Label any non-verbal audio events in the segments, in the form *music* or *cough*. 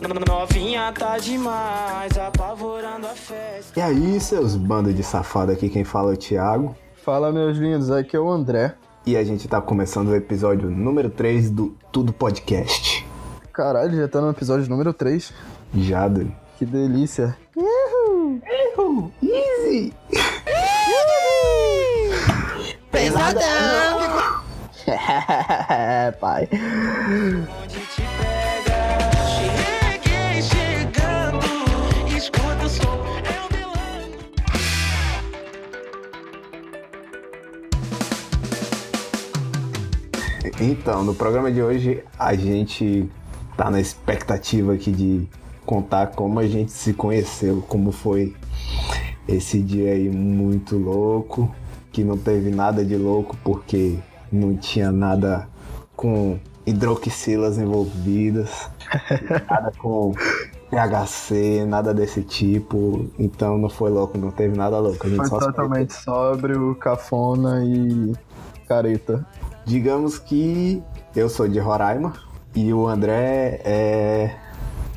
Novinha tá demais, apavorando a festa. E aí, seus bandos de safado aqui, quem fala é o Thiago. Fala, meus lindos, aqui é o André. E a gente tá começando o episódio número 3 do Tudo Podcast. Caralho, já tá no episódio número 3. Já, doido. Que delícia. Uhul, easy! Pesadão! *laughs* É, *laughs* pai. Então, no programa de hoje a gente tá na expectativa aqui de contar como a gente se conheceu, como foi esse dia aí muito louco, que não teve nada de louco porque não tinha nada com hidroxilas envolvidas, *laughs* nada com THC, nada desse tipo. Então não foi louco, não teve nada louco. A gente Foi totalmente sóbrio, cafona e careta. Digamos que eu sou de Roraima e o André é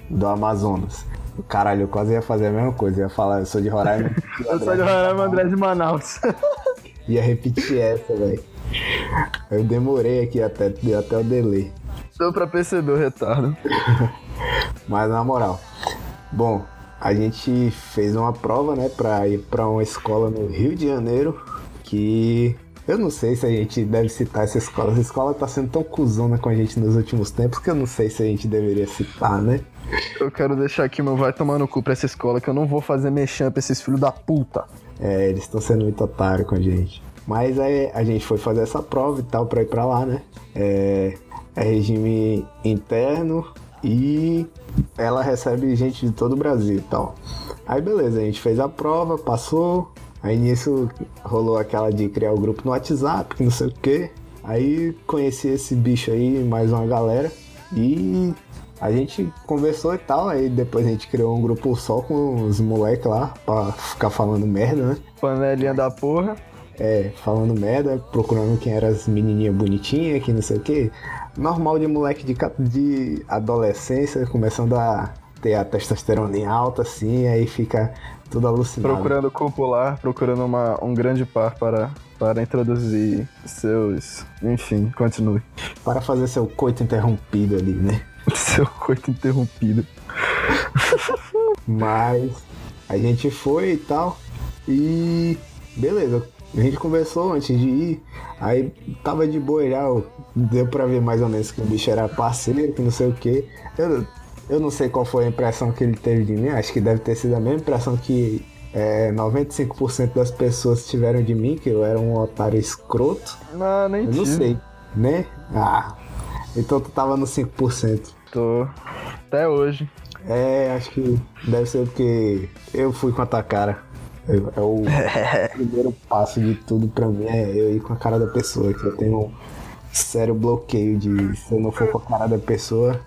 do Amazonas. Caralho, eu quase ia fazer a mesma coisa, ia falar, eu sou de Roraima. *laughs* Eu sou de Roraima, André de Manaus. *laughs* Ia repetir essa, velho. Eu demorei aqui até, deu até o delay. Deu pra perceber o retardo. *laughs* Mas na moral. Bom, a gente fez uma prova, né, pra ir pra uma escola no Rio de Janeiro que. Eu não sei se a gente deve citar essa escola. Essa escola tá sendo tão cuzona com a gente nos últimos tempos que eu não sei se a gente deveria citar, né? Eu quero deixar aqui meu vai tomar no cu pra essa escola que eu não vou fazer mexer pra esses filhos da puta. É, eles estão sendo muito otários com a gente. Mas aí a gente foi fazer essa prova e tal pra ir pra lá, né? É, é regime interno e ela recebe gente de todo o Brasil e tal. Aí beleza, a gente fez a prova, passou. Aí nisso rolou aquela de criar o grupo no WhatsApp, não sei o que. Aí conheci esse bicho aí, mais uma galera. E a gente conversou e tal. Aí depois a gente criou um grupo só com os moleques lá, pra ficar falando merda, né? Panelinha da porra. É, falando merda, procurando quem eram as menininhas bonitinhas, que não sei o que. Normal de moleque de, de adolescência, começando a ter a testosterona em alta, assim, aí fica tudo alucinado. Procurando copular, procurando uma, um grande par para, para introduzir seus. Enfim, continue. Para fazer seu coito interrompido ali, né? *laughs* Seu coito interrompido. *laughs* Mas a gente foi e tal. E beleza, a gente conversou antes de ir. Aí tava de boa já, deu pra ver mais ou menos que o bicho era parceiro, que não sei o que. Eu, eu não sei qual foi a impressão que ele teve de mim, acho que deve ter sido a mesma impressão que é, 95% das pessoas tiveram de mim, que eu era um otário escroto. Não, nem Eu não tive. sei, né? Ah, então tu tava no 5%. Tô. Até hoje. É, acho que deve ser porque eu fui com a tua cara. Eu- É o *laughs* primeiro passo de tudo pra mim, é eu ir com a cara da pessoa, que eu tenho sério bloqueio de se eu não for com a cara da pessoa,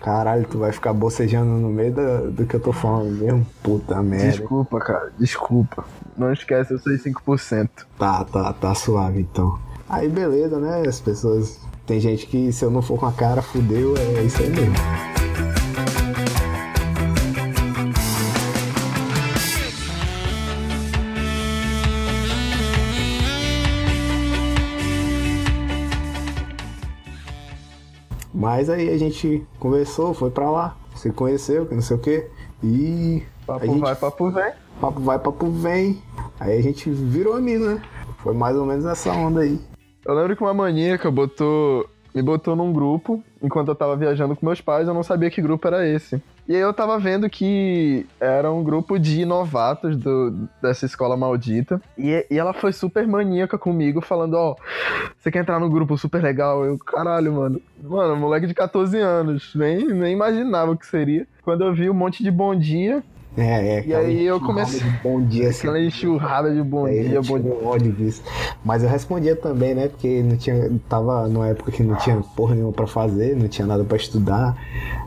caralho, tu vai ficar bocejando no meio da- do que eu tô falando mesmo. Puta merda. Desculpa, cara. Desculpa. Não esquece, eu sou 5%. Tá, tá, tá suave então. Aí beleza, né? As pessoas. Tem gente que se eu não for com a cara, fudeu, é isso aí mesmo. Mas aí a gente conversou, foi pra lá, se conheceu, que não sei o que. E. Papo gente vai, papo vem. Papo vai, papo vem. Aí a gente virou amigo, né? Foi mais ou menos essa onda aí. Eu lembro que uma maníaca botou. Me botou num grupo enquanto eu tava viajando com meus pais, eu não sabia que grupo era esse. E aí eu tava vendo que era um grupo de novatos do, dessa escola maldita. E, e ela foi super maníaca comigo, falando, ó, você quer entrar num grupo super legal? Eu, caralho, mano. Mano, moleque de 14 anos. Nem, nem imaginava o que seria. Quando eu vi um monte de bom dia, É, é. E aí eu comecei- de Bom dia, *laughs* assim. aquela enxurrada de bom Aí dia, bom dia. ódio disso. Mas eu respondia também, né? Porque não tinha, tava numa época que não tinha porra nenhuma pra fazer, não tinha nada pra estudar.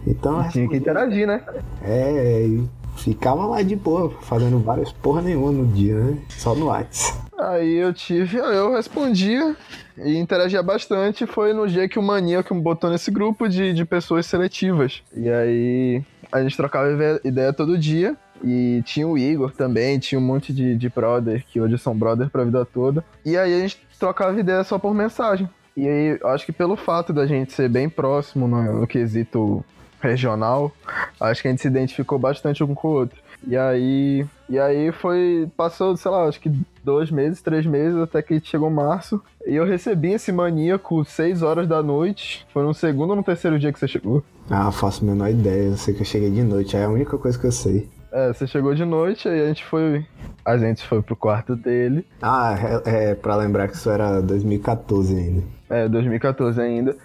Então, Tinha que interagir, né? é, e ficava lá de boa, fazendo várias porra nenhuma no dia, né? Só no Whats. Aí eu tive, eu respondia e interagia bastante. Foi no dia que o maníaco me botou nesse grupo de, de pessoas seletivas. E aí a gente trocava ide- ideia todo dia. E tinha o Igor também, tinha um monte de, de brother, que hoje são brother pra vida toda. E aí a gente trocava ideia só por mensagem. E aí, acho que pelo fato da gente ser bem próximo no, no quesito regional, acho que a gente se identificou bastante um com o outro. E aí, e aí foi, passou, sei lá, acho que dois meses, três meses, até que chegou março. E eu recebi esse maníaco seis horas da noite. Foi no segundo ou no terceiro dia que você chegou? Ah, faço a menor ideia. Eu sei que eu cheguei de noite. É a única coisa que eu sei. É, você chegou de noite, aí a gente foi. A gente foi pro quarto dele. Ah, é, é pra lembrar que isso era 2014 ainda. É, 2014 ainda.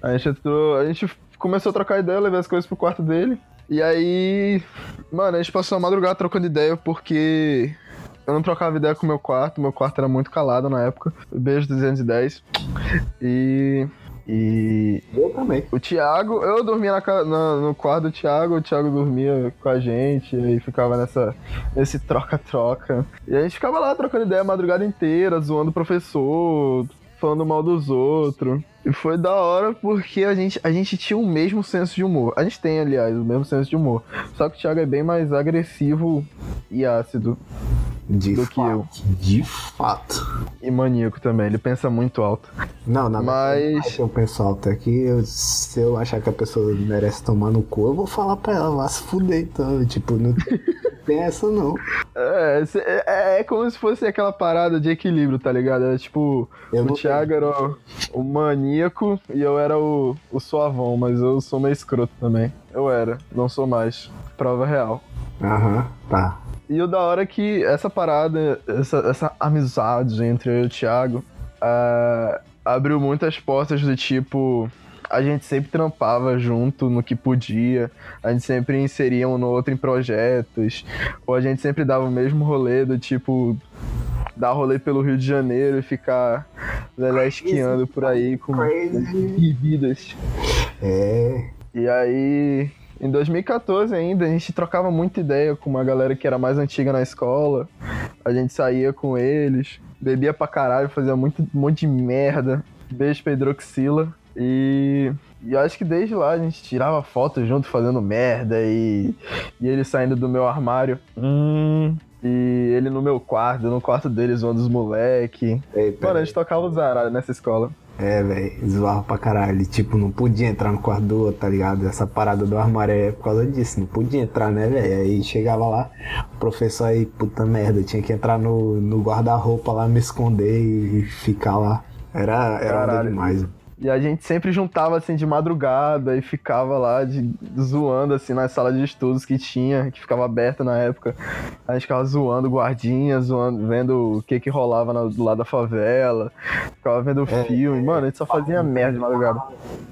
A gente entrou. A gente começou a trocar ideia, levei as coisas pro quarto dele. E aí. Mano, a gente passou a madrugada trocando ideia porque. Eu não trocava ideia com o meu quarto, meu quarto era muito calado na época. Beijo 210. E. E Eu também. o Thiago, eu dormia na na- no quarto do Thiago, o Thiago dormia com a gente, e ficava nessa, nesse troca-troca. E a gente ficava lá trocando ideia a madrugada inteira, zoando o professor, falando mal dos outros. E foi da hora porque a gente, a gente tinha o mesmo senso de humor. A gente tem, aliás, o mesmo senso de humor. Só que o Thiago é bem mais agressivo e ácido. De Do que fato. eu. De fato. E maníaco também, ele pensa muito alto. Não, na Mas- verdade, eu penso alto aqui, eu, se eu achar que a pessoa merece tomar no cu, eu vou falar pra ela, vá se fuder, então. Tipo, não tem essa não. *laughs* É, cê- é, é como se fosse aquela parada de equilíbrio, tá ligado? É tipo, Eu o Thiago era o, o maníaco e eu era o, o suavão, mas eu sou meio escroto também. Eu era, não sou mais. Prova real. Aham, tá. E o da hora é que essa parada, essa, essa amizade entre eu e o Thiago, ah, abriu muitas portas do tipo. A gente sempre trampava junto no que podia, a gente sempre inseria um no outro em projetos, ou a gente sempre dava o mesmo rolê do tipo. Dar rolê pelo Rio de Janeiro e ficar lelesqueando por aí com Crazy. vidas. É. E aí, em 2014 ainda, a gente trocava muita ideia com uma galera que era mais antiga na escola. A gente saía com eles, bebia pra caralho, fazia muito, um monte de merda. Beijo pra Hidroxila. E, e eu acho que desde lá a gente tirava foto junto fazendo merda e, e ele saindo do meu armário. Hum, e ele no meu quarto, no quarto dele zoando os moleque. Mano, a gente tocava os zaralhos nessa escola. É, velho, zoava pra caralho. Tipo, não podia entrar no quarto do outro, tá ligado? Essa parada do armário é por causa disso. Não podia entrar, né, velho? Aí chegava lá, o professor aí, puta merda, tinha que entrar no, no guarda-roupa lá, me esconder e ficar lá. Era, era demais. E a gente sempre juntava assim de madrugada e ficava lá de, zoando assim na sala de estudos que tinha, que ficava aberta na época. A gente ficava zoando guardinha, zoando, vendo o que que rolava na- do lado da favela, ficava vendo É. filme. Mano, a gente só fazia merda de madrugada.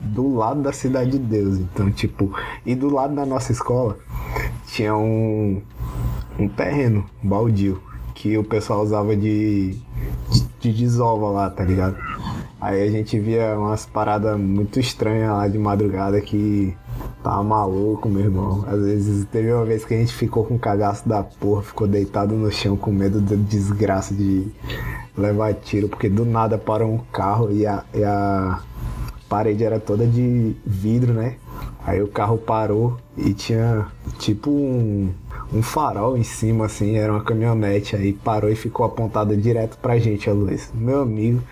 do lado da Cidade de Deus. Então, tipo, e do lado da nossa escola tinha um, um terreno baldio que o pessoal usava de, de, de desova lá, tá ligado? Aí a gente via umas paradas muito estranhas lá de madrugada que tava maluco, meu irmão. Às vezes teve uma vez que a gente ficou com cagaço da porra, ficou deitado no chão com medo da desgraça de levar tiro, porque do nada parou um carro e a, e a parede era toda de vidro, né? Aí o carro parou e tinha tipo um, um farol em cima, assim, era uma caminhonete. Aí parou e ficou apontada direto pra gente, a luz. Meu amigo,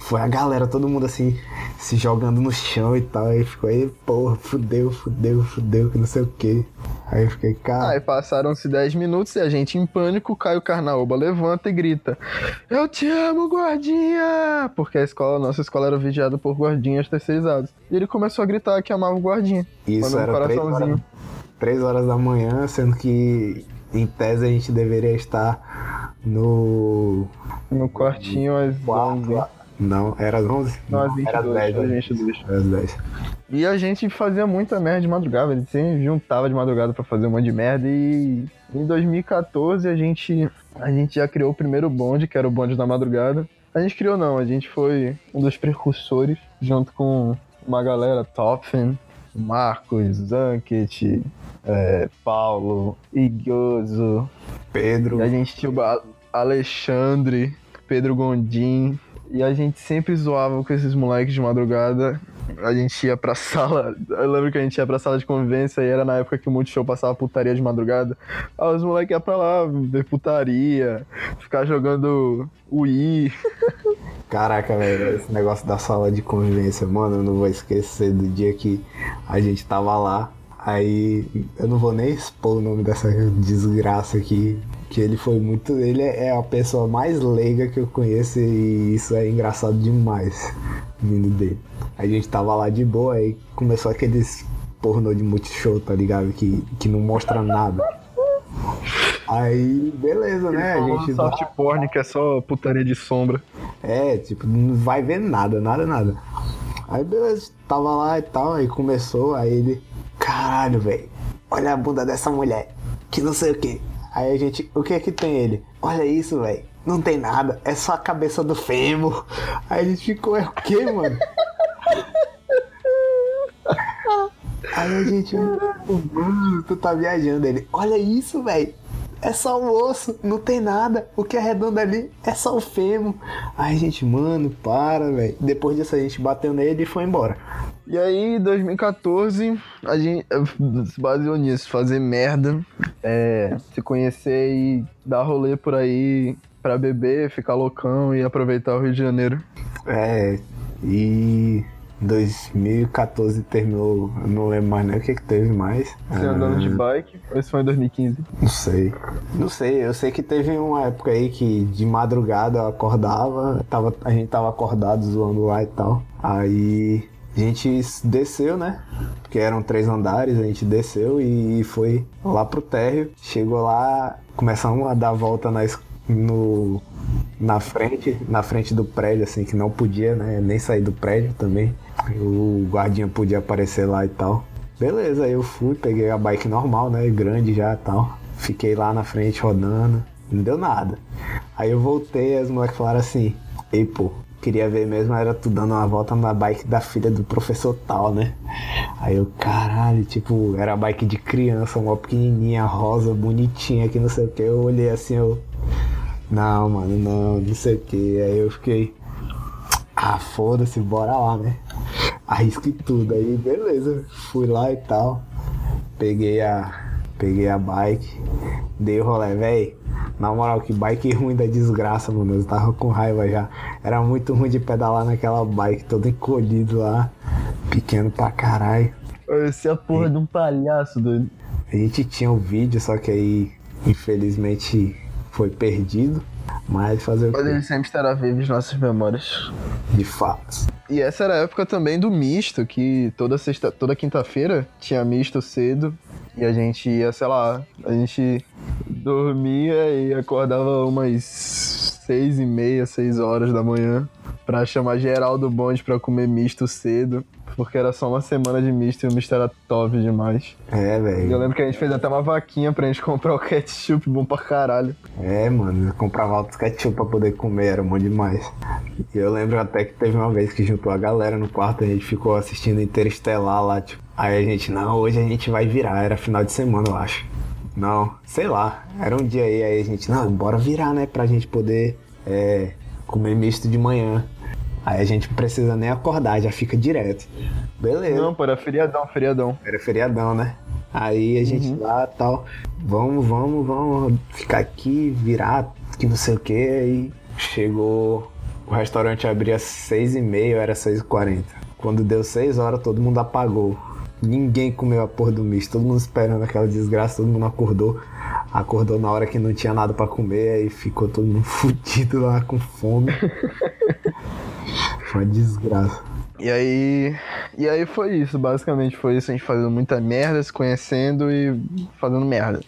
foi a galera, todo mundo assim, se jogando no chão e tal. Aí ficou aí, porra, fudeu, fudeu, fudeu, que não sei o que. Aí eu fiquei, cara. Aí passaram-se 10 minutos e a gente em pânico, Caio Carnaúba levanta e grita: Eu te amo, guardinha! Porque a escola, nossa escola era vigiada por guardinhas terceirizados. E ele começou a gritar que amava o guardinha. Isso um era horas, coraçãozinho. Três horas da manhã, sendo que em tese a gente deveria estar no No quartinho às 11. quarto. Não, era às 11? Não, às era às 22. 10. às né? 22. Era às 10. E a gente fazia muita merda de madrugada, a gente sempre juntava de madrugada pra fazer um monte de merda e em 2014 a gente, a gente já criou o primeiro bonde, que era o bonde da madrugada. A gente criou não, a gente foi um dos precursores, junto com uma galera, Topfen, Marcos, Zanket, é, Paulo, Igoso, Pedro, a gente tinha o Alexandre, Pedro Gondim, E a gente sempre zoava com esses moleques de madrugada. A gente ia pra *laughs* sala. Eu lembro que a gente ia pra sala de convivência e era na época que o Multishow passava putaria de madrugada. Aí os moleques iam pra lá ver putaria, ficar jogando Wii. *laughs* Caraca, velho, esse negócio da sala de convivência, mano, eu não vou esquecer do dia que a gente tava lá. Aí eu não vou nem expor o nome dessa desgraça aqui. Que ele foi muito. Ele é a pessoa mais leiga que eu conheço e isso é engraçado demais vindo dele. A gente tava lá de boa, aí começou aqueles pornô de multishow, tá ligado? Que, que não mostra nada. Aí, beleza, né? A gente soft porn que é só putaria de sombra. É, tipo, não vai ver nada, nada, nada. Aí beleza, tava lá e tal, aí começou, aí ele. Caralho, velho, olha a bunda dessa mulher, que não sei o que. Aí a gente, o que é que tem ele? Olha isso, velho, não tem nada, é só a cabeça do fêmur. Aí a gente ficou, é o que, mano? Aí a gente, mano, tu tá viajando ele. Olha isso, velho. É só o osso, não tem nada. O que é redondo ali é só o fêmur. Aí a gente, mano, para, velho. Depois disso a gente bateu nele e foi embora. E aí, 2014, a gente se baseou nisso, fazer merda, é, se conhecer e dar rolê por aí pra beber, ficar loucão e aproveitar o Rio de Janeiro. É, e 2014 terminou, não lembro mais nem o que, que teve mais. Você andando de bike, ou isso foi em 2015? Não sei. Não sei, eu sei que teve uma época aí que de madrugada eu acordava, tava, a gente tava acordado zoando lá e tal. Aí a gente desceu, né? Porque eram três andares, a gente desceu e foi lá pro térreo. Chegou lá, começamos a dar volta na, no, na frente, na frente do prédio, assim, que não podia, né? Nem sair do prédio também. O guardinha podia aparecer lá e tal. Beleza, aí eu fui, peguei a bike normal, né? Grande já e tal. Fiquei lá na frente rodando. Não deu nada. Aí eu voltei e as moleques falaram assim: Ei, pô, queria ver mesmo era tu dando uma volta na bike da filha do professor tal, né? Aí eu, caralho, tipo, era bike de criança, uma pequenininha, rosa, bonitinha, que não sei o que. Eu olhei assim, eu. Não, mano, não, não sei o que. Aí eu fiquei. Ah, foda-se, bora lá, né? Arrisque tudo. Aí, beleza. Fui lá e tal. Peguei a. Peguei a bike. Dei o rolê, véi. Na moral, que bike ruim da desgraça, mano. Eu tava com raiva já. Era muito ruim de pedalar naquela bike, todo encolhido lá. Pequeno pra caralho. Parecia a porra e... de um palhaço, doido. A gente tinha o um vídeo, só que aí, infelizmente, foi perdido. Mas fazer Mas o quê? ele sempre estará vivo em nossas memórias. De fato. E essa era a época também do misto, que toda sexta, toda quinta-feira tinha misto cedo. E a gente ia, sei lá, a gente dormia e acordava umas seis e meia, seis horas da manhã pra chamar geral do bonde pra comer misto cedo. Porque era só uma semana de misto e o misto era top demais. É, velho. Eu lembro que a gente fez até uma vaquinha pra gente *laughs* comprar o ketchup bom pra caralho. É, mano, eu comprava outros ketchup pra poder comer, era bom demais. E eu lembro até que teve uma vez que juntou a galera no quarto, a gente ficou assistindo Interestelar lá, tipo. Aí a gente, não, hoje a gente vai virar, era final de semana, eu acho. Não, sei lá, era um dia aí, aí a gente, não, bora virar, né, pra gente poder é, comer misto de manhã. Aí a gente não precisa nem acordar, já fica direto. Beleza. Não, pô, era feriadão, feriadão. Era feriadão, né? Aí a gente uhum. lá tal, vamos, vamos, vamos ficar aqui, virar, que não sei o que. Aí chegou, o restaurante abria às seis e meia, era seis e quarenta. Quando deu seis horas, todo mundo apagou. Ninguém comeu a porra do misto, todo mundo esperando aquela desgraça, todo mundo acordou. Acordou na hora que não tinha nada para comer, aí ficou todo mundo *laughs* fudido lá com fome. Foi uma desgraça. E aí. E aí foi isso, basicamente foi isso, a gente fazendo muita merda, se conhecendo e fazendo merda.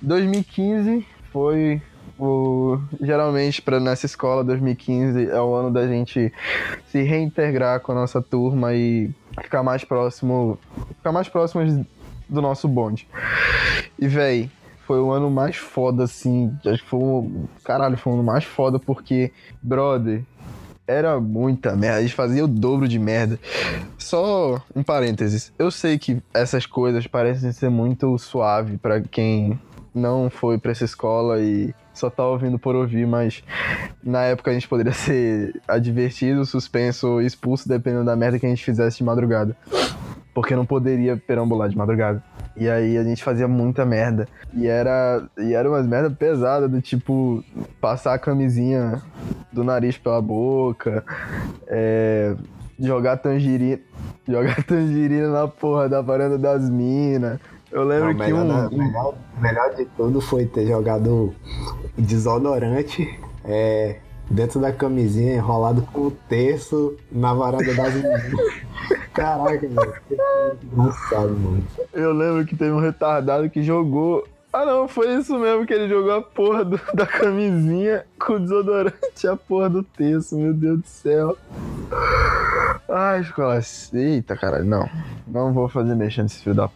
2015 foi o. Geralmente, para nessa escola, 2015 é o ano da gente se reintegrar com a nossa turma e ficar mais próximo. Ficar mais próximos do nosso bonde. E, véi, foi o ano mais foda, assim. Acho que foi um. Caralho, foi o ano mais foda porque, brother, era muita merda. A gente fazia o dobro de merda. Só um parênteses. Eu sei que essas coisas parecem ser muito suave para quem não foi pra essa escola e só tá ouvindo por ouvir, mas na época a gente poderia *laughs* ser advertido, suspenso, expulso, dependendo da merda que a gente fizesse de madrugada. Porque não poderia perambular de madrugada. E aí a gente fazia muita merda. E era, e era umas merda pesada, do tipo, passar a camisinha do nariz pela boca, é, jogar tangerina, *laughs* jogar tangerina na porra da varanda das minas. Eu lembro Não, que melhor, um, melhor, melhor de tudo foi ter jogado desodorante é, dentro da camisinha, enrolado com o terço na varanda das meninas. *laughs* Caraca, velho. que Engraçado, mano. Eu lembro que teve um retardado que jogou. Ah não, foi isso mesmo que ele jogou a porra do- da camisinha com o desodorante, a porra do terço, meu Deus do céu. Ai, escola. Eita, caralho, não. Não vou fazer mexer nesse filho da.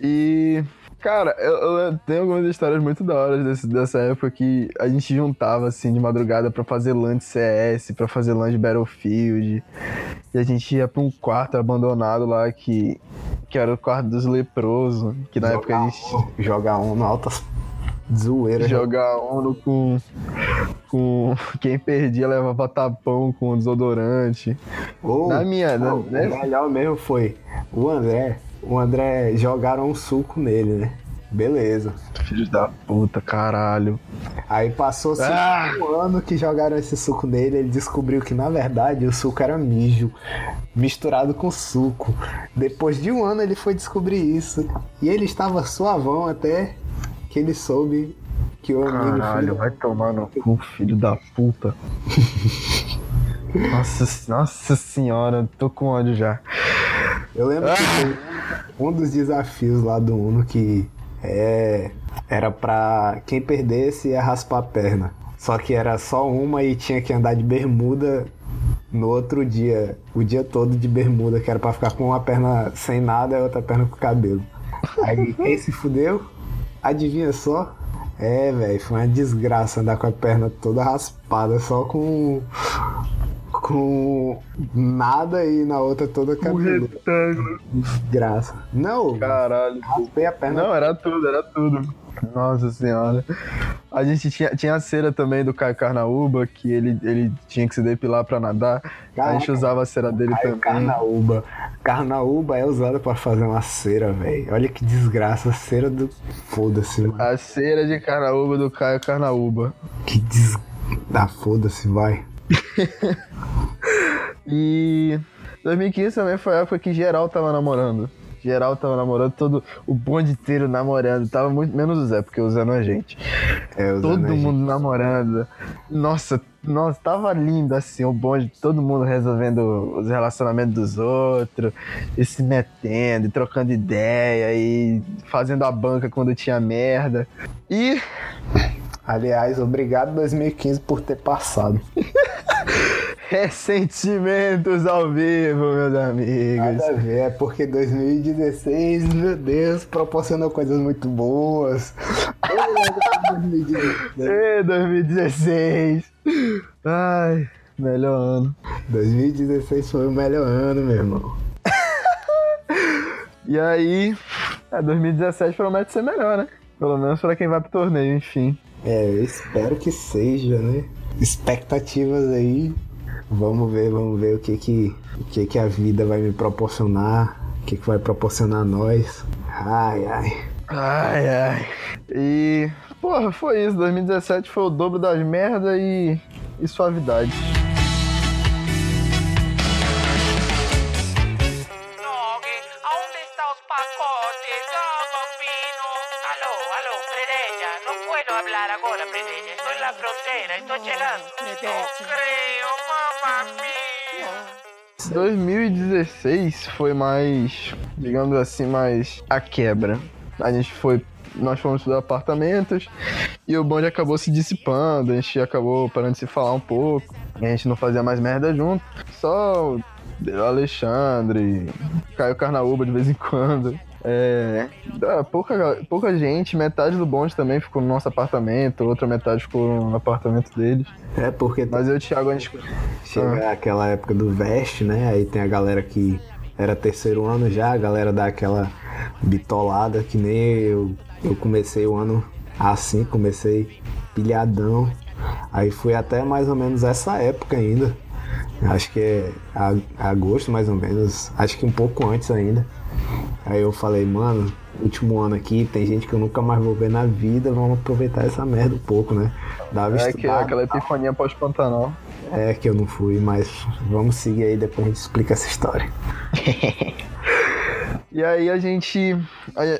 E. Cara, eu, eu tenho algumas histórias muito da hora desse- dessa época que a gente juntava assim de madrugada pra fazer LAN de CS, pra fazer LAN de Battlefield. E a gente ia pra um quarto abandonado lá que, que era o quarto dos leprosos. Que na época a gente Jogar um no altas zoeiras. jogar ONU com. com. *laughs* Quem perdia levava tapão com desodorante. Ou, Na minha, não, né? o melhor mesmo foi o André. O André jogaram um suco nele, né? Beleza. Filho da puta, caralho. Aí passou Ah! anos que jogaram esse suco nele, ele descobriu que na verdade o suco era mijo, misturado com suco. Depois de um ano ele foi descobrir isso. E ele estava suavão até que ele soube que o amigo Caralho, filho- vai tomar no cu, filho da puta. *laughs* Nossa, nossa senhora, tô com ódio já. Eu lembro Ah! que um dos desafios lá do Uno que é, era pra quem perdesse ia raspar a perna. Só que era só uma e tinha que andar de bermuda no outro dia, o dia todo de bermuda, que era pra ficar com uma perna sem nada e outra perna com cabelo. Aí quem se fudeu, adivinha só? É, velho, foi uma desgraça andar com a perna toda raspada, só com. Com nada e na outra toda cabelo. Desgraça. Não, Caralho. raspei a perna. Não, era tudo, era tudo. Nossa senhora. A gente tinha, tinha a cera também do Caio Carnaúba, que ele, ele tinha que se depilar pra nadar. A gente Caraca. usava a cera dele Aí, também. carnaúba. Carnaúba é usada pra fazer uma cera, velho. Olha que desgraça. Cera do. Foda-se, mano. A cera de Carnaúba do Caio Carnaúba. Que des. Ah, foda-se, vai. E 2015 também foi a época que geral tava namorando. Geral tava namorando, todo o bonde inteiro namorando. Tava muito menos o Zé, porque o Zé não é gente. É, usando Todo a gente. mundo namorando. Nossa, nossa, tava lindo assim, o bonde, todo mundo resolvendo os relacionamentos dos outros, e se metendo, e trocando ideia, e fazendo a banca quando tinha merda. E Aliás, obrigado 2015 por ter passado. *laughs* ressentimentos ao vivo, meus amigos. Nada a ver, é porque 2016, meu Deus, proporcionou coisas muito boas. De 2016. Ê, 2016. Ai, melhor ano. 2016 foi o melhor ano, meu irmão. *laughs* E aí, é, 2017 promete ser melhor, né? Pelo menos pra quem vai pro torneio, enfim. É, eu espero que seja, né? Expectativas aí. Vamos ver, vamos ver o que que, o que, que a vida vai me proporcionar. O que, que vai proporcionar a nós. Ai, ai. Ai, ai. E, porra, foi isso. 2017 foi o dobro das merdas e, e suavidade. 2016 foi mais, digamos assim, mais a quebra. A gente foi. Nós fomos para apartamentos e o bonde acabou se dissipando, a gente acabou parando de se falar um pouco, a gente não fazia mais merda junto, só o Alexandre, Caio Carnaúba de vez em quando. É, dá pouca, pouca gente, metade do bonde também ficou no nosso apartamento, outra metade ficou no apartamento deles. É porque Mas eu e o Thiago, a gente. chega aquela época do veste, né? Aí tem a galera que era terceiro ano já, a galera dá aquela bitolada, que nem eu. Eu comecei o ano assim, comecei pilhadão. Aí foi até mais ou menos essa época ainda. Acho que é agosto mais ou menos. Acho que um pouco antes ainda. Aí eu falei, mano, último ano aqui, tem gente que eu nunca mais vou ver na vida, vamos aproveitar essa merda um pouco, né? Dava É que, aquela epifania pós-Pantanal. é que eu não fui, mas vamos seguir aí, depois a gente explica essa história. *laughs* E aí a gente.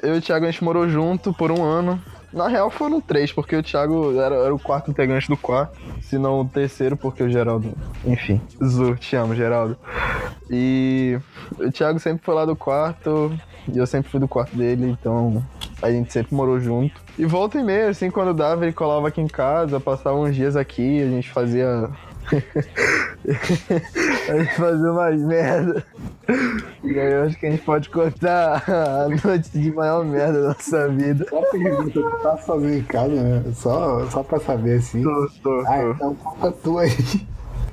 Eu e o Thiago a gente morou junto por um ano. Na real foram três, porque o Thiago era, era o quarto integrante do quarto. Se não o terceiro, porque o Geraldo. Enfim. Zu, te amo, Geraldo. E o Thiago sempre foi lá do quarto. E eu sempre fui do quarto dele, então a gente sempre morou junto. E volta e meia, assim, quando dava, ele colava aqui em casa, passava uns dias aqui, a gente fazia. *laughs* a gente fazia umas merda. E aí eu acho que a gente pode contar a noite de maior merda da nossa vida. Só pergunta, tu tá sozinho em casa, né? Só, só pra saber assim. Tô, tô, Ah, tô. então conta tu aí.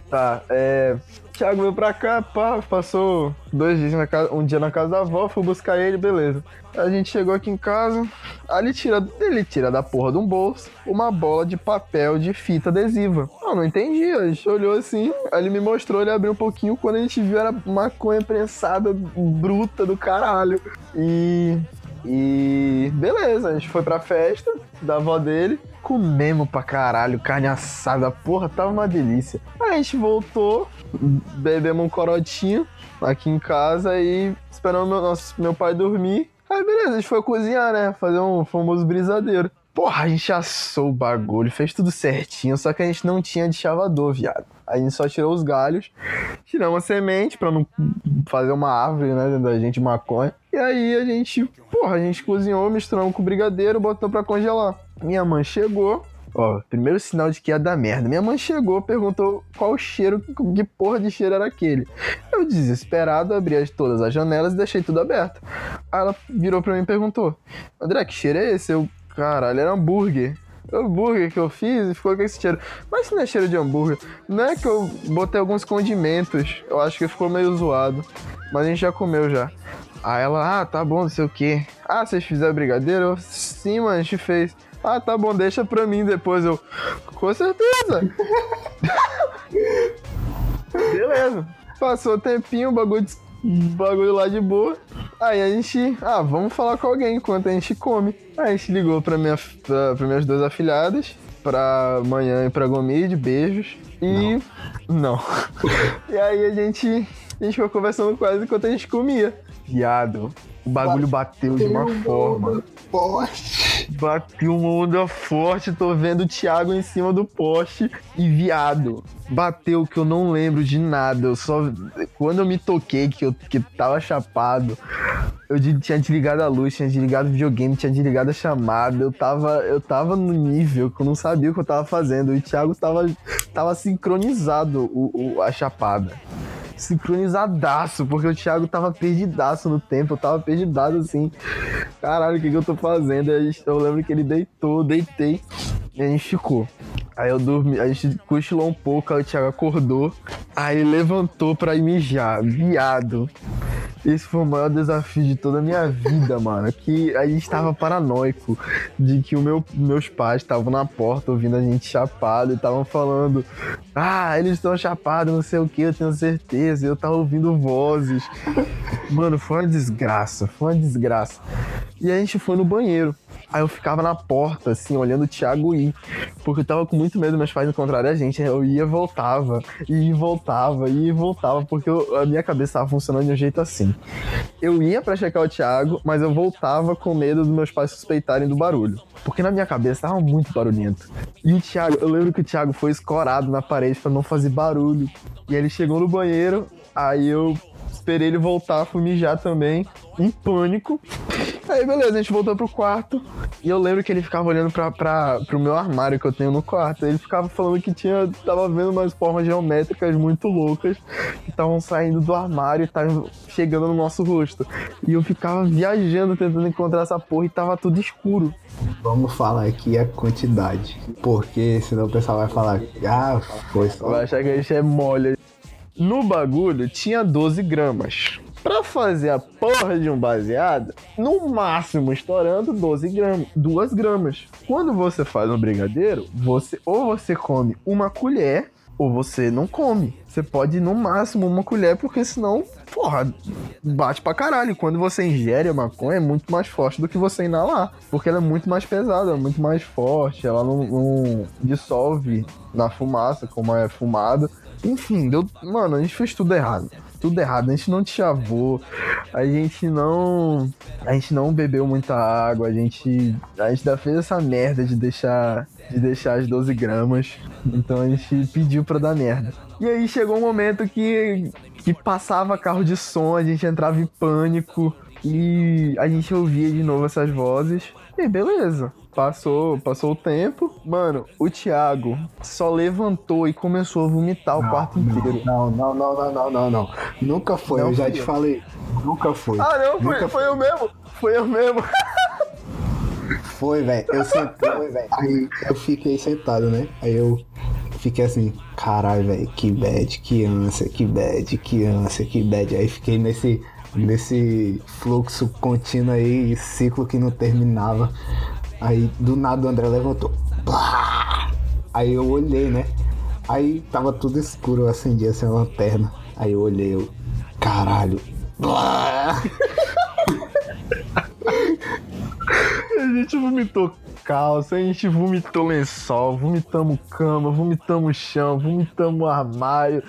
Tá, é. Thiago veio pra cá, pá, passou dois dias na casa, um dia na casa da avó, fui buscar ele, beleza. A gente chegou aqui em casa, aí ele tira, ele tira da porra de um bolso uma bola de papel de fita adesiva. Eu não entendi, a gente olhou assim, aí ele me mostrou, ele abriu um pouquinho, quando a gente viu era maconha prensada bruta do caralho. E. E. Beleza, a gente foi pra festa da avó dele. Comemos pra caralho, carne assada, porra, tava uma delícia. Aí a gente voltou, bebemos um corotinho aqui em casa e esperamos meu, nosso, meu pai dormir. Aí beleza, a gente foi cozinhar, né? Fazer um famoso brisadeiro. Porra, a gente assou o bagulho, fez tudo certinho, só que a gente não tinha de chavador, viado. A gente só tirou os galhos, tiramos a semente pra não fazer uma árvore, né, da gente, maconha. E aí a gente, porra, a gente cozinhou, misturamos com brigadeiro, botou pra congelar. Minha mãe chegou, ó, primeiro sinal de que ia dar merda. Minha mãe chegou, perguntou qual cheiro, que porra de cheiro era aquele. Eu, desesperado, abri as- todas as janelas e deixei tudo aberto. Aí ela virou pra mim e perguntou: André, que cheiro é esse? Eu, caralho, era hambúrguer. Hambúrguer que eu fiz e ficou com esse cheiro. Mas isso não é cheiro de hambúrguer. Não é que eu botei alguns condimentos. Eu acho que ficou meio zoado. Mas a gente já comeu já. Aí ela, ah, tá bom, não sei o que. Ah, vocês fizeram brigadeiro? Eu, Sim, mano, a gente fez. Ah, tá bom, deixa pra mim depois. Eu, com certeza. *laughs* Beleza. Passou o tempinho, o bagulho, bagulho lá de boa. Aí a gente, ah, vamos falar com alguém enquanto a gente come. Aí a gente ligou pra, minha, pra, pra minhas duas afilhadas, pra manhã e pra Gomide, beijos. E. Não. *laughs* e aí a gente, a gente foi conversando com elas enquanto a gente comia. Viado, o bagulho bateu de uma forma. Poxa. Bateu uma onda forte, tô vendo o Thiago em cima do poste e viado. Bateu que eu não lembro de nada. Eu só. Quando eu me toquei, que eu que tava chapado, eu de- tinha desligado a luz, tinha desligado o videogame, tinha desligado a chamada. Eu tava, eu tava no nível que eu não sabia o que eu tava fazendo. E o Thiago tava, tava sincronizado o, o- a chapada sincronizadaço, porque o Thiago tava perdidaço no tempo, eu tava perdidaço assim. Caralho, o que, que eu tô fazendo? Eu lembro que ele deitou, deitei e a gente ficou. Aí eu dormi, a gente cochilou um pouco, aí o Thiago acordou, aí levantou pra mijar, viado. Esse foi o maior desafio de toda a minha vida, mano. Que a gente tava paranoico de que o meu, meus pais estavam na porta ouvindo a gente chapado e estavam falando: Ah, eles estão chapados, não sei o que, eu tenho certeza. Eu tava ouvindo vozes. Mano, foi uma desgraça, foi uma desgraça. E a gente foi no banheiro. Aí eu ficava na porta, assim, olhando o Thiago ir. Porque eu tava com muito medo dos meus pais encontrarem a gente. Eu ia voltava, e voltava, e voltava, porque eu- a minha cabeça tava funcionando de um jeito assim. Eu ia pra checar o Thiago, mas eu voltava com medo dos meus pais suspeitarem do barulho. Porque na minha cabeça tava muito barulhento. E o Thiago, eu lembro que o Thiago foi escorado na parede pra não fazer barulho. E ele chegou no banheiro, aí eu esperei ele voltar, fui mijar também, em pânico. Aí beleza, a gente voltou pro quarto. E eu lembro que ele ficava olhando pra, pra, pro meu armário que eu tenho no quarto. Ele ficava falando que tinha. tava vendo umas formas geométricas muito loucas que estavam saindo do armário e estavam chegando no nosso rosto. E eu ficava viajando tentando encontrar essa porra e tava tudo escuro. Vamos falar aqui a quantidade. Porque senão o pessoal vai falar, ah, foi só. Vai achar que a gente é mole. No bagulho tinha 12 gramas. Pra fazer a porra de um baseado, no máximo estourando 12 gramas, 2 gramas. Quando você faz um brigadeiro, você ou você come uma colher ou você não come. Você pode no máximo uma colher, porque senão, porra, bate pra caralho. Quando você ingere a maconha, é muito mais forte do que você inalar. Porque ela é muito mais pesada, é muito mais forte, ela não, não dissolve na fumaça, como é fumada. Enfim, deu. Mano, a gente fez tudo errado. Tudo errado. A gente não te chavou. A gente não. A gente não bebeu muita água. A gente. A gente ainda fez essa merda de deixar. De deixar as 12 gramas. Então a gente pediu pra dar merda. E aí chegou um momento que. Que passava carro de som, a gente entrava em pânico. E a gente ouvia de novo essas vozes. E beleza. Passou, passou o tempo. Mano, o Thiago só levantou e começou a vomitar o quarto inteiro. Não, não, não, não, não, não, não. Nunca foi, Não eu já fui te eu. falei. Nunca foi. Ah, não, foi, Nunca foi eu mesmo. Foi eu mesmo. *laughs* Foi, velho. Eu sentei, *laughs* velho. Aí eu fiquei sentado, né? Aí eu fiquei assim, caralho, velho, que bad, que ânsia, que bad, que ânsia, que bad. Aí fiquei nesse, nesse fluxo contínuo aí, ciclo que não terminava. Aí do nada o André levantou. Blá! Aí eu olhei, né? Aí tava tudo escuro, eu acendi assim a lanterna. Aí eu olhei, eu. Caralho. Blá! *laughs* A gente vomitou calça, a gente vomitou lençol, vomitamos cama, vomitamos chão, vomitamos armário.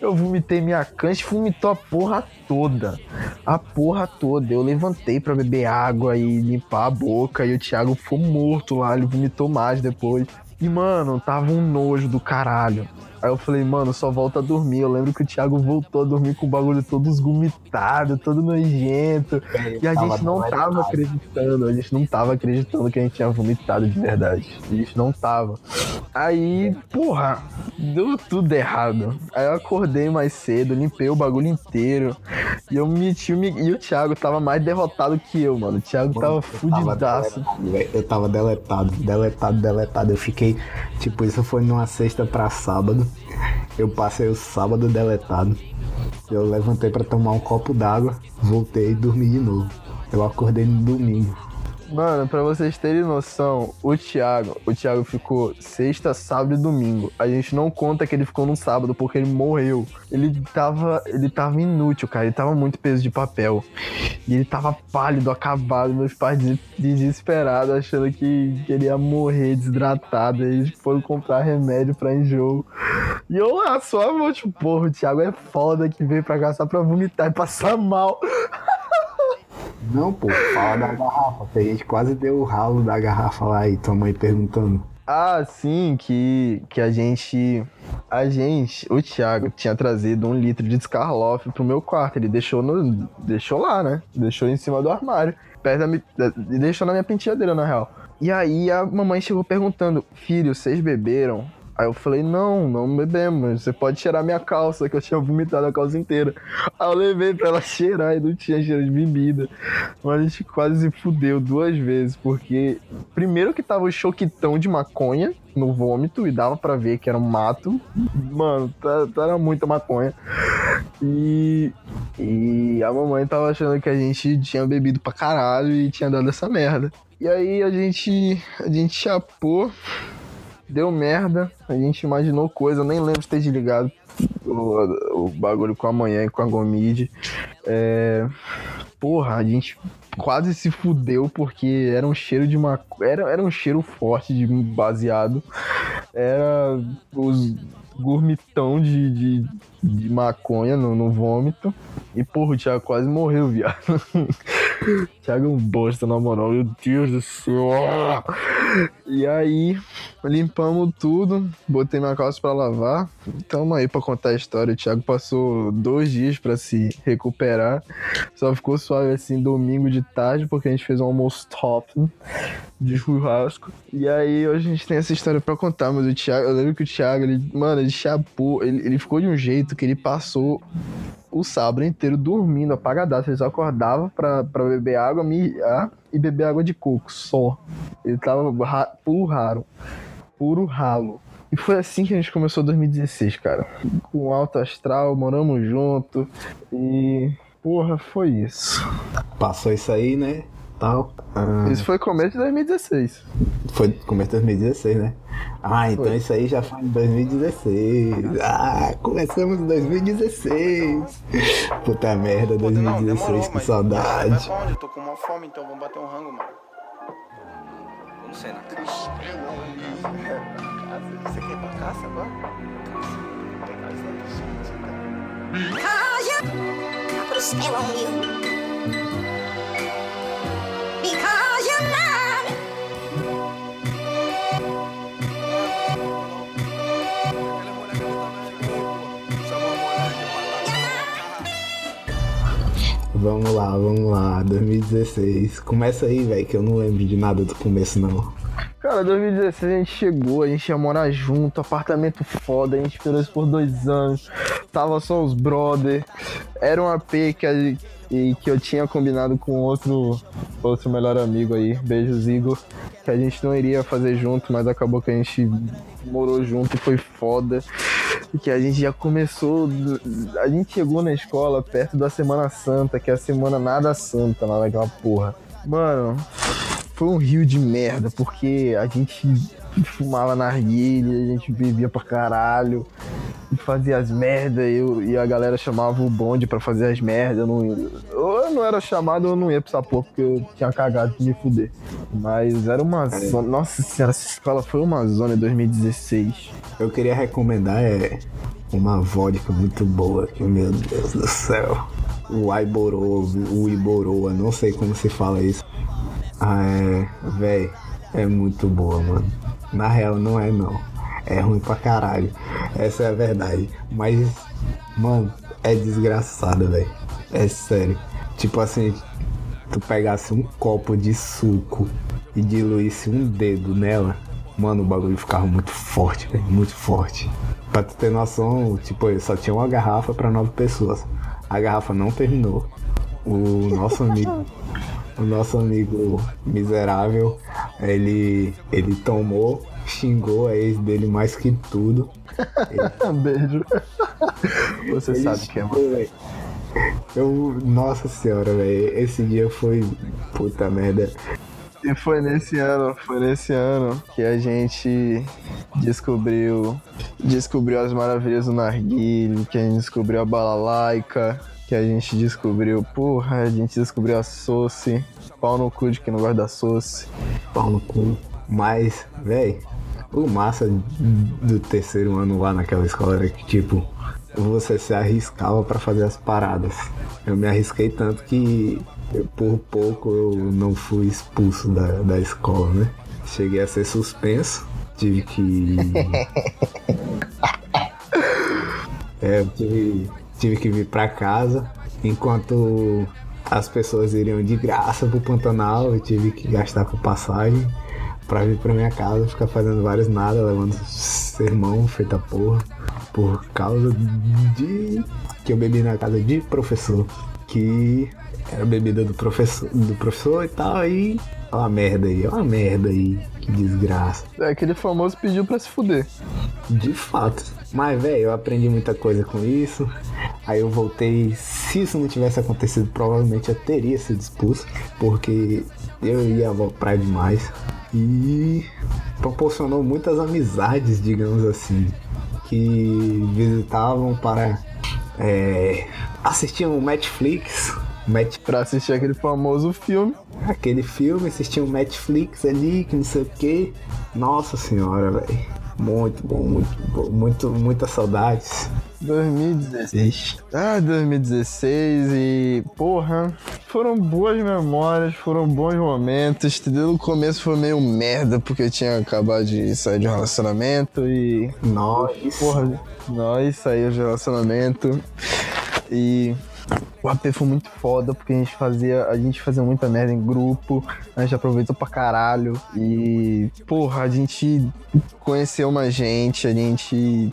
Eu vomitei minha cama, a gente vomitou a porra toda. A porra toda. Eu levantei pra beber água e limpar a boca e o Thiago ficou morto lá, ele vomitou mais depois. E, mano, tava um nojo do caralho. Aí eu falei, mano, só volta a dormir. Eu lembro que o Thiago voltou a dormir com o bagulho todo esgomitado, todo nojento. E a Tava gente não tava acreditando, a gente não tava acreditando que a gente tinha vomitado de verdade. A gente não tava. Aí, porra, deu tudo errado. Aí eu acordei mais cedo, limpei o bagulho inteiro. E eu meti o E o Thiago tava mais derrotado que eu, mano. O Thiago tava Eu fudidaço. Eu tava deletado, deletado, deletado. Eu fiquei, tipo, isso foi numa sexta pra sábado. Eu passei o sábado deletado. Eu levantei pra tomar um copo d'água, voltei e dormi de novo. Eu acordei no domingo. Mano, pra vocês terem noção, o Thiago, o Thiago ficou sexta, sábado e domingo. A gente não conta que ele ficou no sábado porque ele morreu. Ele tava, ele tava inútil, cara. Ele tava muito peso de papel. E ele tava pálido, acabado, meus pais des- desesperados, achando que, que ele ia morrer desidratado. Eles foram comprar remédio pra enjoo. E eu lá só, meu, tipo, porra, o Thiago é foda que veio pra cá só pra vomitar e passar mal. *laughs* Não, pô, fala da garrafa. A gente quase deu o ralo da garrafa lá e tua mãe perguntando. Ah, sim, que, que a gente. A gente, o Thiago, tinha trazido um litro de Scarloff pro meu quarto. Ele deixou no. Deixou lá, né? Deixou em cima do armário. Perto da, deixou na minha penteadeira, na real. E aí a mamãe chegou perguntando: Filho, vocês beberam? Aí eu falei, não, não bebemos. Você pode cheirar minha calça, que eu tinha vomitado a calça inteira. Aí eu levei pra ela *laughs* cheirar e não tinha cheiro de bebida. Mas a gente quase se fudeu duas vezes, porque primeiro que tava o choquitão de maconha no vômito e dava pra ver que era um mato. Mano, tá, tá- era muita maconha. E, e a mamãe tava achando que a gente tinha bebido pra caralho e tinha dado essa merda. E aí a gente, a gente chapou, deu merda, a gente imaginou coisa, nem lembro de ter desligado o, o bagulho com a manhã e com a Gomide. É, porra, a gente quase se fudeu porque era um cheiro de uma era, era um cheiro forte de baseado. Era os gourmitão de, de, de maconha no, no vômito. E porra, o Thiago quase morreu, viado. *laughs* Thiago é um bosta, na moral. Meu Deus do céu. E aí, limpamos tudo, botei minha calça pra lavar. Tamo aí pra contar a história. O Thiago passou dois dias pra se recuperar. Só ficou suave assim domingo de tarde, porque a gente fez um almoço top de churrasco. E aí hoje a gente tem essa história pra contar, mas o Thiago, eu lembro que o Thiago, ele, mano, ele chapou, ele, ele ficou de um jeito que ele passou o sábado inteiro dormindo, apagadaço. Ele só acordava pra, pra beber água, mijar e beber água de coco, só. Ele tava ra puro raro, puro ralo. E foi assim que a gente começou 2016, cara. Com alto astral, moramos junto e. porra, foi isso. Passou isso aí, né? Tal. Ah, Isso foi começo de 2016. foi começo de 2016, né? Ah, então Foi. isso aí já foi em 2016. Ah, começamos em 2016. Puta merda, Pô, não, 2016, demorou, que mas saudade. Vai pra onde? Eu tô com uma fome, então vamos bater um rango, mano. Não sei, na caça. Você quer ir pra caça agora? Caça. Pegar isso Vamos lá, vamos lá, 2016. Começa aí, velho, que eu não lembro de nada do começo, não. Cara, 2016 a gente chegou, a gente ia morar junto, apartamento foda, a gente esperou isso por dois anos. Tava só os brother. Era um AP que, a e que eu tinha combinado com outro, outro melhor amigo aí, beijos Igor, que a gente não iria fazer junto, mas acabou que a gente morou junto e foi foda. Que a gente já começou. A gente chegou na escola perto da Semana Santa, que é a semana nada santa lá naquela porra. Mano, foi um rio de merda, porque a gente fumava narguilha, a gente bebia pra caralho, e fazia as merdas, e, eu- e a galera chamava o bonde pra fazer as merdas. Eu não, ou eu não era chamado, ou eu não ia pra essa porra, porque eu tinha cagado de me fuder. Mas era uma zona. Nossa senhora, essa escola foi uma zona em 2016. Eu queria recomendar é uma vodka muito boa, que meu Deus do céu. O Aiboro, o Iboroa, não sei como se fala isso. Ah, é, véi, é muito boa, mano. Na real, não é não. É ruim pra caralho. Essa é a verdade. Mas, mano, é desgraçada, velho. É sério. Tipo assim, tu pegasse um copo de suco e diluísse um dedo nela, mano, o bagulho ficava muito forte, velho, muito forte. Pra tu ter noção, tipo, só tinha uma garrafa pra nove pessoas. A garrafa não terminou. O nosso amigo, o nosso amigo miserável, ele, ele tomou, xingou a ex dele mais que tudo. *laughs* Beijo. Você Ele sabe que é, mano. velho. Eu, nossa senhora, velho, esse dia foi puta merda. E foi nesse ano, foi nesse ano que a gente descobriu descobriu as maravilhas do narguilho, que a gente descobriu a balalaica, que a gente descobriu, porra, a gente descobriu a Soci, pau no cu de quem não gosta da Soci. pau no cu. Mas, véi, o massa do terceiro ano lá naquela escola era que, tipo, você se arriscava pra fazer as paradas. Eu me arrisquei tanto que eu, por pouco eu não fui expulso da, da escola, né? Cheguei a ser suspenso, tive que. *laughs* É, tive, tive que vir pra casa enquanto as pessoas iriam de graça pro Pantanal, eu tive que gastar com passagem pra vir pra minha casa, ficar fazendo vários nada, levando sermão feita porra, por causa de que eu bebi na casa de professor, que era bebida do professor, do professor e tal, aí ó uma merda aí, ó uma merda aí, que desgraça. É aquele famoso pediu pra se fuder. De fato. Mas, velho, eu aprendi muita coisa com isso. Aí eu voltei. Se isso não tivesse acontecido, provavelmente eu teria sido expulso. Porque eu ia pra demais. E proporcionou muitas amizades, digamos assim. Que visitavam para é, assistir um Netflix. Net, Pra assistir aquele famoso filme. aquele filme, assistir um Netflix ali, que não sei o que. Nossa senhora, velho. Muito bom, muito bom. Muito, muitas saudades. 2016. Ah, 2016 e. Porra, foram boas memórias, foram bons momentos. Entendeu? No começo foi meio merda, porque eu tinha acabado de sair de um relacionamento e. Nós. Porra, nós saímos de relacionamento e. O AP foi muito foda porque a gente fazia, a gente fazia muita merda em grupo, a gente aproveitou pra caralho e, porra, a gente conheceu uma gente, a gente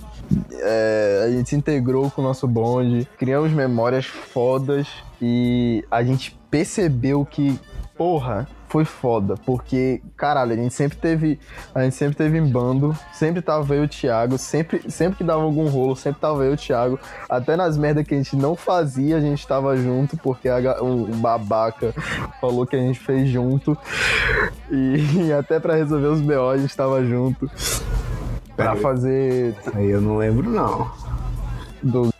é, a gente se integrou com o nosso bonde, criamos memórias fodas e a gente percebeu que, porra, foi foda, porque, caralho, a gente sempre teve. A gente sempre teve em bando, sempre tava eu e o Thiago, sempre, sempre que dava algum rolo, sempre tava eu e o Thiago. Até nas merdas que a gente não fazia, a gente tava junto, porque a o, o babaca falou que a gente fez junto. E, até pra resolver os BO a gente tava junto. Pra Peraí. fazer Aí eu não lembro, não. do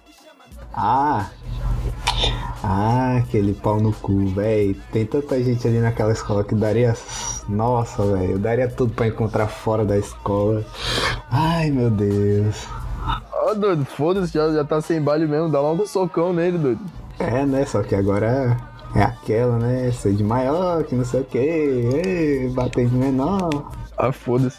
Ah! Ah, aquele pau no cu, véi. Tem tanta gente ali naquela escola que daria. Nossa, velho. Eu daria tudo pra encontrar fora da escola. Ai, meu Deus. Ó, doido, foda-se, já, já tá sem baile mesmo, dá logo um socão nele, doido. É, né? Só que agora é aquela, né? Ser de maior, que não sei o quê. Bater de menor. Ah, foda-se.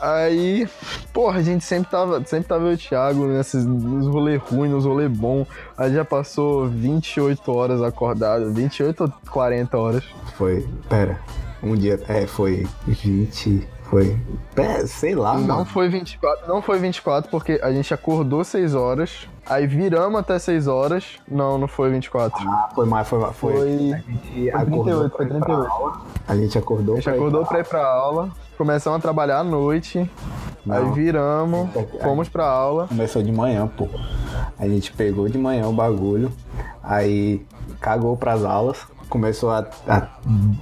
Aí, porra, a gente sempre tava, sempre tava eu e o Thiago nesses, nos rolê ruins, nos rolê bom. Aí já passou 28 horas acordado, 28 ou 40 horas. Foi. Pera. Um dia. É, foi 20. Foi. Pera, sei lá, Não mano. foi 24, não foi 24 porque a gente acordou 6 horas, aí viramos até 6 horas. Não, não foi 24. Ah, foi mais, foi mais. Foi. Foi, A gente foi 38, foi pra ir pra 38. aula. A gente acordou A gente pra ir acordou pra pra ir pra aula, começamos a trabalhar à noite, aí Não. viramos, fomos pra aula. Começou de manhã, pô. A gente pegou de manhã o bagulho, aí cagou pras aulas, começou a, a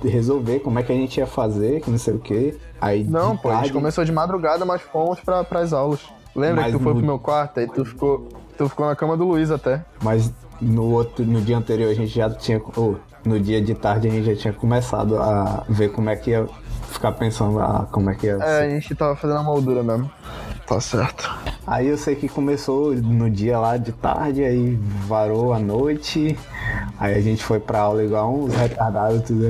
resolver como é que a gente ia fazer, que não sei o que. Aí Não, pô, a gente tarde- começou de madrugada, mas fomos pra, pras aulas. Lembra Mas que tu foi no- pro meu quarto, aí tu ficou, tu ficou na cama do Luiz até. Mas no outro, no dia anterior a gente já tinha. ou, no dia de tarde a gente já tinha começado a ver como é que ia ficar pensando ah, como é que ia É, a gente tava fazendo a moldura mesmo. Tá certo. Aí eu sei que começou no dia lá de tarde, aí varou a noite, aí a gente foi pra aula igual uns retardados, tudo.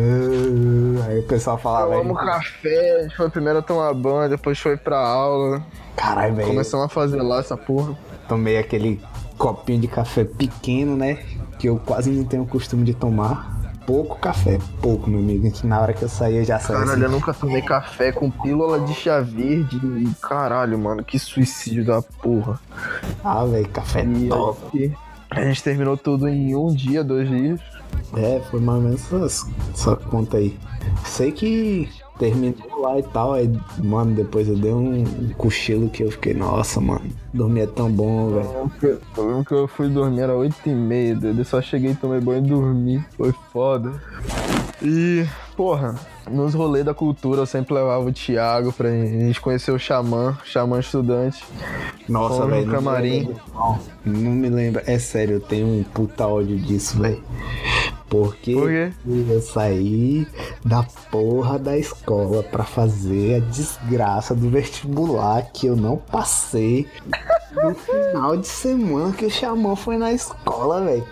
"Ah", Aí o pessoal falava. Eu amo café, a gente foi primeiro a tomar banho, depois foi pra aula. Caralho, velho. Começamos a fazer lá essa porra. Tomei aquele copinho de café pequeno, né? Que eu quase não tenho o costume de tomar. Pouco café, pouco, meu amigo. Na hora que eu saía já saía. Caralho, assim. eu nunca tomei café com pílula de chá verde. Caralho, mano, que suicídio da porra. Ah, velho, café E top. a gente terminou tudo em um dia, dois dias. É, foi mais ou menos essa, essa conta aí. Sei que terminou lá e tal, aí, mano, depois eu dei um, cochilo que eu fiquei, nossa, mano, dormir é tão bom, velho. Eu lembro que- Eu lembro que eu fui dormir, era 8 e meia, doido. Eu só cheguei, tomei banho e dormi. Foi foda. E, porra, nos rolês da cultura eu sempre levava o Thiago pra gente conhecer o Xamã, Xamã estudante. Nossa, velho. no camarim. Não, não me lembra. É sério, eu tenho um puta ódio disso, velho. Porque Por eu saí da porra da escola pra fazer a desgraça do vestibular que eu não passei no *laughs* final de semana que o Xamã foi na escola, velho.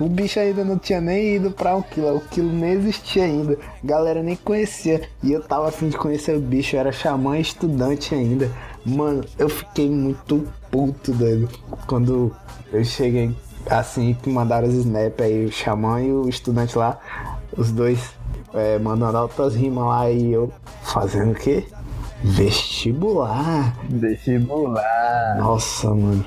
O bicho ainda não tinha nem ido pra um quilo, o quilo nem existia ainda. Galera nem conhecia. E eu tava afim de conhecer o bicho, eu era Xamã estudante ainda. Mano, eu fiquei muito puto, doido. Quando eu cheguei assim, que mandaram os snap aí, o Xamã e o estudante lá, os dois é, mandando altas rimas lá e eu fazendo o quê? Vestibular. Vestibular. Nossa, mano.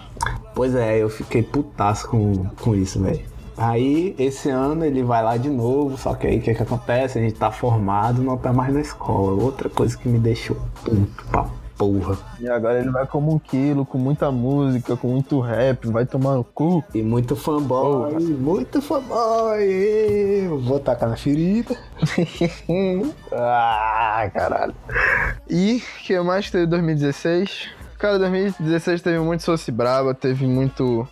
Pois é, eu fiquei putaço com, com isso, velho. Aí, esse ano ele vai lá de novo, só que aí o que, que acontece? A gente tá formado, não tá mais na escola. Outra coisa que me deixou puto pra porra. E agora ele vai como um quilo, com muita música, com muito rap, vai tomar no cu. E muito fanboy, muito fanboy. Vou tacar na ferida. *laughs* ah, caralho. E o que mais teve em 2016? Cara, 2016 teve muito Soci Braba, teve muito.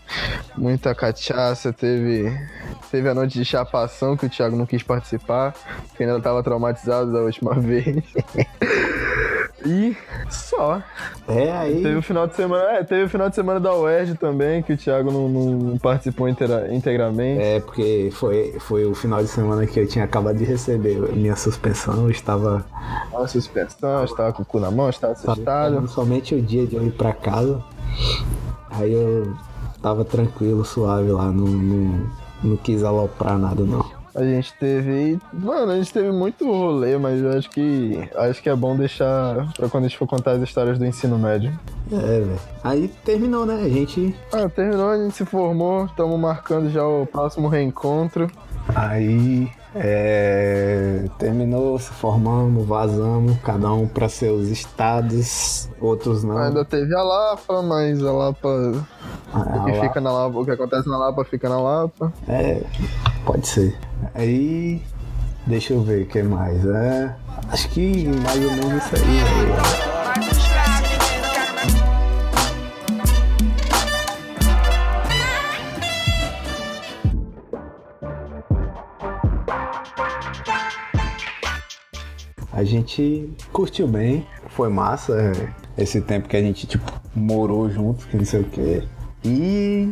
muita cachaça, teve. Teve a noite de chapação que o Thiago não quis participar, porque ainda tava traumatizado da última *laughs* vez. e só. É, aí. Teve o final de semana. É, teve o final de semana da UERJ também, que o Thiago não, não participou inteira- integralmente. É, porque foi, foi o final de semana que eu tinha acabado de receber minha suspensão. Eu estava Tava suspensão, estava com o cu na mão, estava assustado. Somente o dia de eu ir pra casa. Aí eu tava tranquilo, suave lá, não, não, não quis aloprar nada não. A gente teve. Mano, a gente teve muito rolê, mas eu acho que. Acho que é bom deixar pra quando a gente for contar as histórias do ensino médio. É, velho. Aí terminou, né? A gente. Ah, terminou, a gente se formou, estamos marcando já o próximo reencontro. Aí É, terminou, se formamos, vazamos, cada um para seus estados, outros não. Ainda teve a Lapa, mas a Lapa. Ah, o que fica na Lapa, o que acontece na Lapa fica na Lapa. É, pode ser. Aí, deixa eu ver o que mais. É, acho que mais ou menos isso aí. velho. A gente curtiu bem, foi massa é, esse tempo que a gente, tipo, morou junto, que não sei o quê. E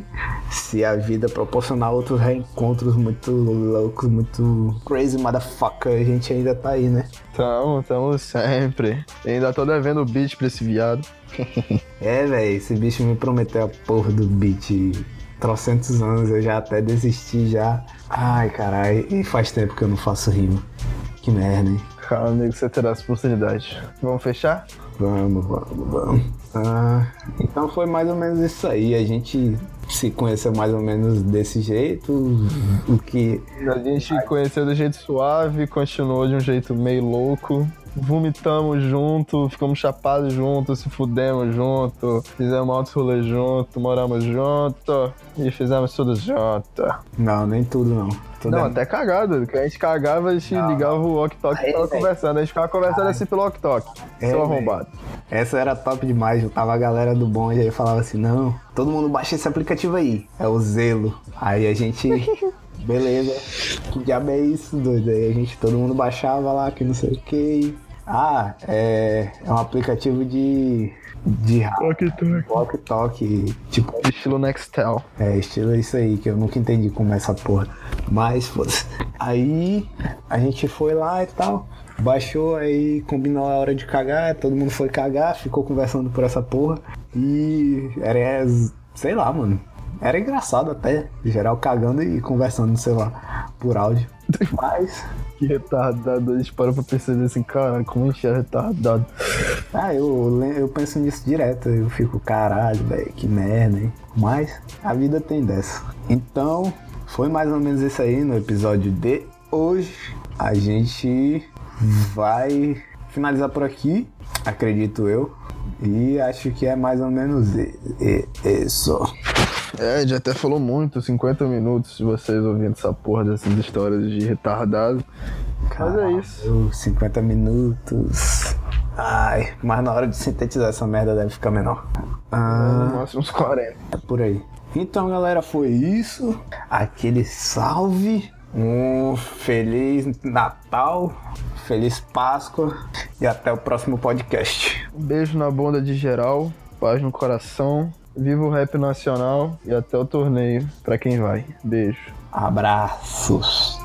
se a vida proporcionar outros reencontros muito loucos, muito crazy motherfucker, a gente ainda tá aí, né? Tamo, tamo sempre. Ainda tô devendo o beat pra esse viado. *laughs* É, velho, esse bicho me prometeu a porra do beat trocentos anos, eu já até desisti já. Ai, caralho, e faz tempo que eu não faço rima. Que merda, hein? Calma, amigo, você terá essa oportunidade. Vamos fechar? Vamos, vamos, vamos. Ah, então foi mais ou menos isso aí. A gente se conheceu mais ou menos desse jeito. O que. A gente conheceu do jeito suave, continuou de um jeito meio louco. Vomitamos junto, ficamos chapados junto, se fudemos junto, fizemos altos rolês junto, moramos junto e fizemos tudo junto. Não, nem tudo não. Tudo Não, é- até cagado. Que a gente cagava, a gente ligava o walk-talk e velho. conversando. A gente ficava conversando assim pelo walk-talk. É, Seu arrombado. Essa era top demais. Tava a galera do bom e aí falava assim: não, todo mundo baixa esse aplicativo aí. É o Zelo. Aí a gente. *laughs* Beleza. Que diabo é isso, doido? Aí a gente, todo mundo baixava lá, que não sei o que. Ah, é, é um aplicativo de. de Walk-talk. walk-talk. Tipo, Estilo Nextel. É, estilo isso aí, que eu nunca entendi como é essa porra. Mas, foda-se. Aí, a gente foi lá e tal. Baixou, aí combinou a hora de cagar. Todo mundo foi cagar, ficou conversando por essa porra. E era, sei lá, mano. Era engraçado até. Geral cagando e conversando, sei lá, por áudio. *laughs* Mas, Que retardado. A gente parou pra perceber assim, cara, como a gente é retardado. ah, eu, eu penso nisso direto. Eu fico, caralho, velho, que merda, hein? Mas a vida tem dessa. Então, foi mais ou menos isso aí no episódio de hoje. A gente vai finalizar por aqui, acredito eu. E acho que é mais ou menos isso. É, a gente até falou muito, 50 minutos de vocês ouvindo essa porra dessas histórias de retardado. Mas é isso. Caralho, 50 minutos. Ai, mas na hora de sintetizar essa merda deve ficar menor. Ah, Mostra uns 40. É por aí. Então, galera, foi isso. Aquele salve. Um feliz Natal. Feliz Páscoa. E até o próximo podcast. Um beijo na bunda de geral, paz no coração. Viva o rap nacional e até o torneio para quem vai. Beijo. Abraços.